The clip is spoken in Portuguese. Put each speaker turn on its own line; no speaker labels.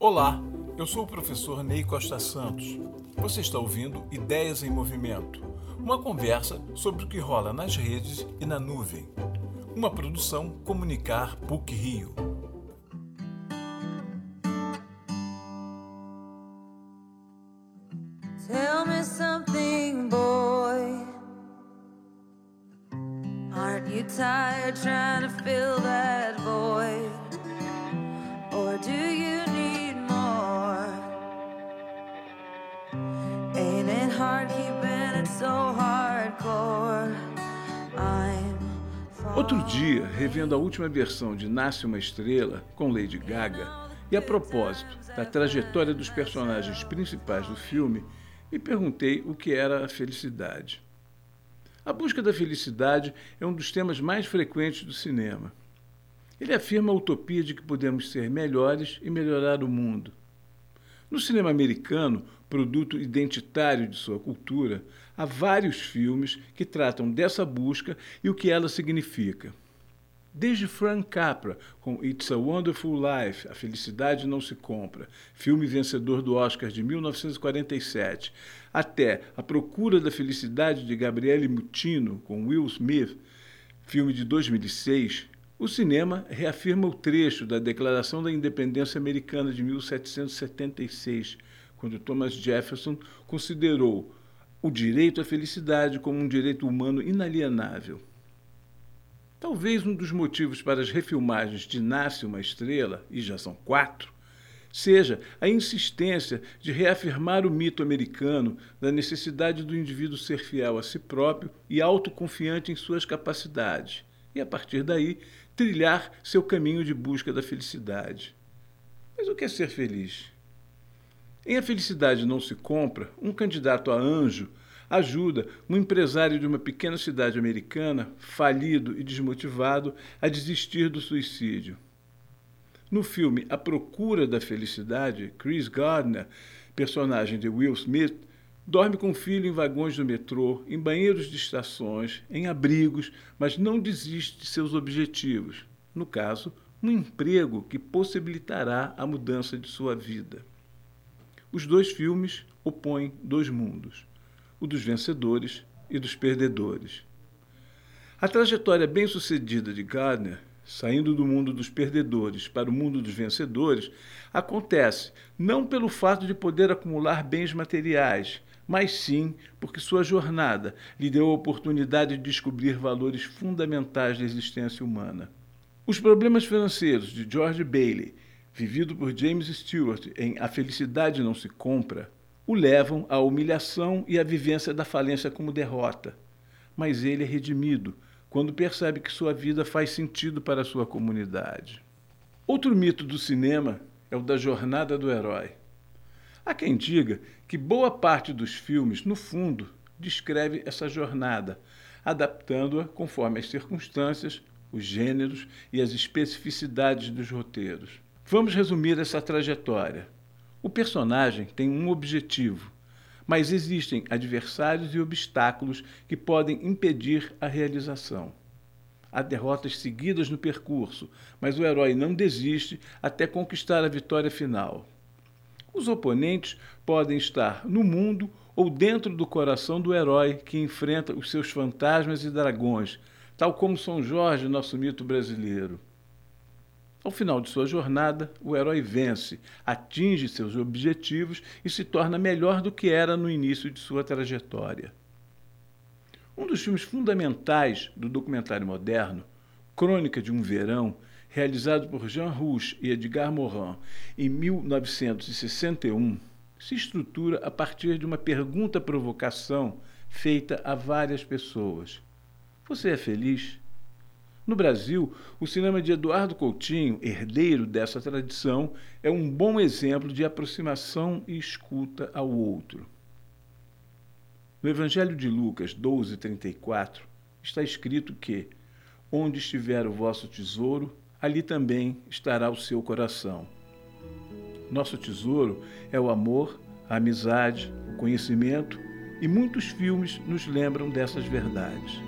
Olá, eu sou o professor Ney Costa Santos. Você está ouvindo Ideias em Movimento, uma conversa sobre o que rola nas redes e na nuvem. Uma produção Comunicar PUC Rio.
Tell me something, boy. Aren't you tired trying to fill that void?
Outro dia, revendo a última versão de Nasce uma Estrela, com Lady Gaga, e a propósito da trajetória dos personagens principais do filme, me perguntei o que era a felicidade. A busca da felicidade é um dos temas mais frequentes do cinema. Ele afirma a utopia de que podemos ser melhores e melhorar o mundo. No cinema americano, produto identitário de sua cultura, há vários filmes que tratam dessa busca e o que ela significa. Desde Frank Capra, com It's a Wonderful Life, A Felicidade Não Se Compra, filme vencedor do Oscar de 1947, até A Procura da Felicidade de Gabriele Mutino, com Will Smith, filme de 2006, o cinema reafirma o trecho da Declaração da Independência Americana de 1776, quando Thomas Jefferson considerou o direito à felicidade como um direito humano inalienável. Talvez um dos motivos para as refilmagens de Nasce uma Estrela, e já são quatro, seja a insistência de reafirmar o mito americano da necessidade do indivíduo ser fiel a si próprio e autoconfiante em suas capacidades, e a partir daí trilhar seu caminho de busca da felicidade. Mas o que é ser feliz? Em A Felicidade Não Se Compra, um candidato a anjo ajuda um empresário de uma pequena cidade americana, falido e desmotivado, a desistir do suicídio. No filme A Procura da Felicidade, Chris Gardner, personagem de Will Smith, dorme com o filho em vagões do metrô, em banheiros de estações, em abrigos, mas não desiste de seus objetivos. No caso, um emprego que possibilitará a mudança de sua vida. Os dois filmes opõem dois mundos o dos vencedores e dos perdedores. A trajetória bem-sucedida de Gardner, saindo do mundo dos perdedores para o mundo dos vencedores, acontece não pelo fato de poder acumular bens materiais, mas sim porque sua jornada lhe deu a oportunidade de descobrir valores fundamentais da existência humana. Os problemas financeiros de George Bailey, vivido por James Stewart em A Felicidade Não Se Compra, o levam à humilhação e à vivência da falência como derrota. Mas ele é redimido quando percebe que sua vida faz sentido para sua comunidade. Outro mito do cinema é o da jornada do herói. Há quem diga que boa parte dos filmes, no fundo, descreve essa jornada, adaptando-a conforme as circunstâncias, os gêneros e as especificidades dos roteiros. Vamos resumir essa trajetória. O personagem tem um objetivo, mas existem adversários e obstáculos que podem impedir a realização. Há derrotas seguidas no percurso, mas o herói não desiste até conquistar a vitória final. Os oponentes podem estar no mundo ou dentro do coração do herói que enfrenta os seus fantasmas e dragões, tal como São Jorge, nosso mito brasileiro. Ao final de sua jornada, o herói vence, atinge seus objetivos e se torna melhor do que era no início de sua trajetória. Um dos filmes fundamentais do documentário moderno, Crônica de um Verão, realizado por Jean Rouch e Edgar Morin em 1961, se estrutura a partir de uma pergunta-provocação feita a várias pessoas. Você é feliz? No Brasil, o cinema de Eduardo Coutinho, herdeiro dessa tradição, é um bom exemplo de aproximação e escuta ao outro. No Evangelho de Lucas 12:34 está escrito que onde estiver o vosso tesouro, ali também estará o seu coração. Nosso tesouro é o amor, a amizade, o conhecimento, e muitos filmes nos lembram dessas verdades.